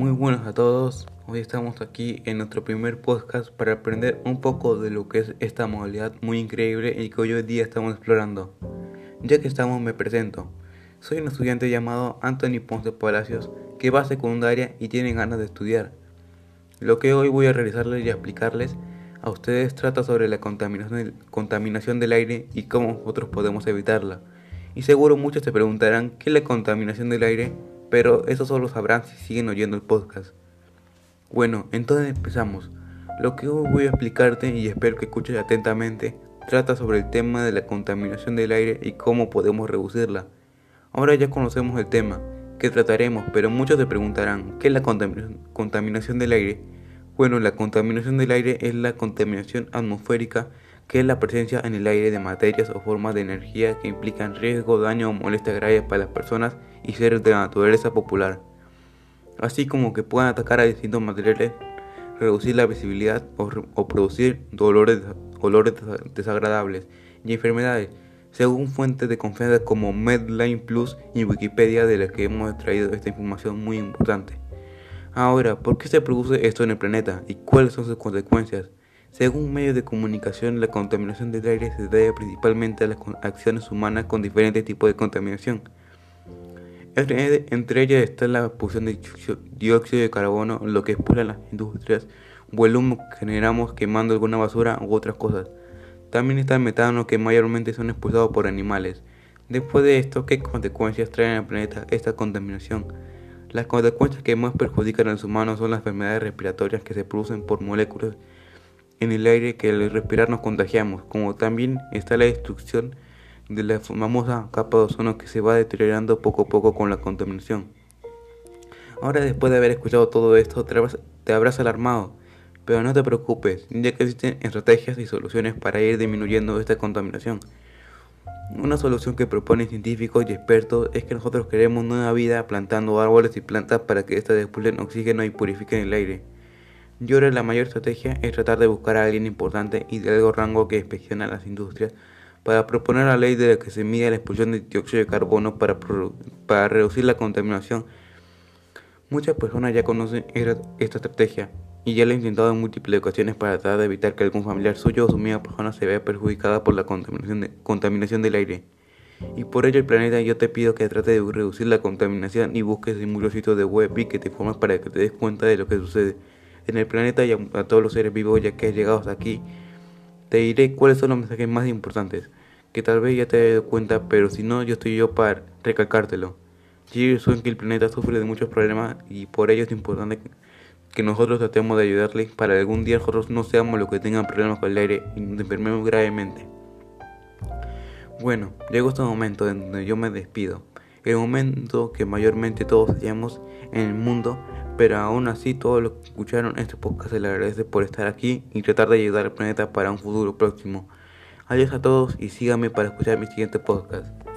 Muy buenos a todos. Hoy estamos aquí en nuestro primer podcast para aprender un poco de lo que es esta modalidad muy increíble y que hoy día estamos explorando. Ya que estamos, me presento. Soy un estudiante llamado Anthony Ponce Palacios que va a secundaria y tiene ganas de estudiar. Lo que hoy voy a realizarles y explicarles a ustedes trata sobre la contaminación, contaminación del aire y cómo nosotros podemos evitarla. Y seguro muchos se preguntarán qué es la contaminación del aire pero eso solo sabrán si siguen oyendo el podcast. Bueno, entonces empezamos. Lo que hoy voy a explicarte y espero que escuches atentamente trata sobre el tema de la contaminación del aire y cómo podemos reducirla. Ahora ya conocemos el tema que trataremos, pero muchos se preguntarán, ¿qué es la contaminación del aire? Bueno, la contaminación del aire es la contaminación atmosférica que es la presencia en el aire de materias o formas de energía que implican riesgo, daño o molestias graves para las personas y seres de la naturaleza popular, así como que puedan atacar a distintos materiales, reducir la visibilidad o, producir dolores, olores desagradables y enfermedades, según fuentes de confianza como Medline Plus y Wikipedia de las que hemos extraído esta información muy importante. Ahora, ¿por qué se produce esto en el planeta y cuáles son sus consecuencias? Según medios de comunicación, la contaminación del aire se debe principalmente a las acciones humanas con diferentes tipos de contaminación. Entre ellas está la expulsión de dióxido de carbono, lo que expulsan las industrias, o el humo que generamos quemando alguna basura u otras cosas. También está el metano, que mayormente son expulsados por animales. Después de esto, ¿qué consecuencias trae al planeta esta contaminación? Las consecuencias que más perjudican a los humanos son las enfermedades respiratorias que se producen por moléculas en el aire que al respirar nos contagiamos, como también está la destrucción de la famosa capa de ozono que se va deteriorando poco a poco con la contaminación. Ahora después de haber escuchado todo esto te habrás alarmado, pero no te preocupes, ya que existen estrategias y soluciones para ir disminuyendo esta contaminación. Una solución que proponen científicos y expertos es que nosotros queremos nueva vida plantando árboles y plantas para que éstas depulen oxígeno y purifiquen el aire. Yo ahora la mayor estrategia es tratar de buscar a alguien importante y de algo rango que inspeccione las industrias para proponer la ley de la que se mide la expulsión de dióxido de carbono para, para reducir la contaminación. Muchas personas ya conocen esta estrategia y ya la han intentado en múltiples ocasiones para tratar de evitar que algún familiar suyo o su misma persona se vea perjudicada por la contaminación, contaminación del aire. Y por ello el planeta yo te pido que trate de reducir la contaminación y busques en muchos sitios de web y que te informes para que te des cuenta de lo que sucede en el planeta y a, todos los seres vivos ya que has llegado hasta aquí. Te diré cuáles son los mensajes más importantes, que tal vez ya te hayas dado cuenta, pero si no, yo estoy yo para recalcártelo. Yo soy que el planeta sufre de muchos problemas y por ello es importante que nosotros tratemos de ayudarle para que algún día nosotros no seamos los que tengan problemas con el aire y nos enfermemos gravemente. Bueno, llegó este momento en donde yo me despido. El momento que mayormente todos hallamos en el mundo pero aún así todos los que escucharon este podcast se les agradece por estar aquí y tratar de ayudar al planeta para un futuro próximo. Adiós a todos y síganme para escuchar mi siguiente podcast.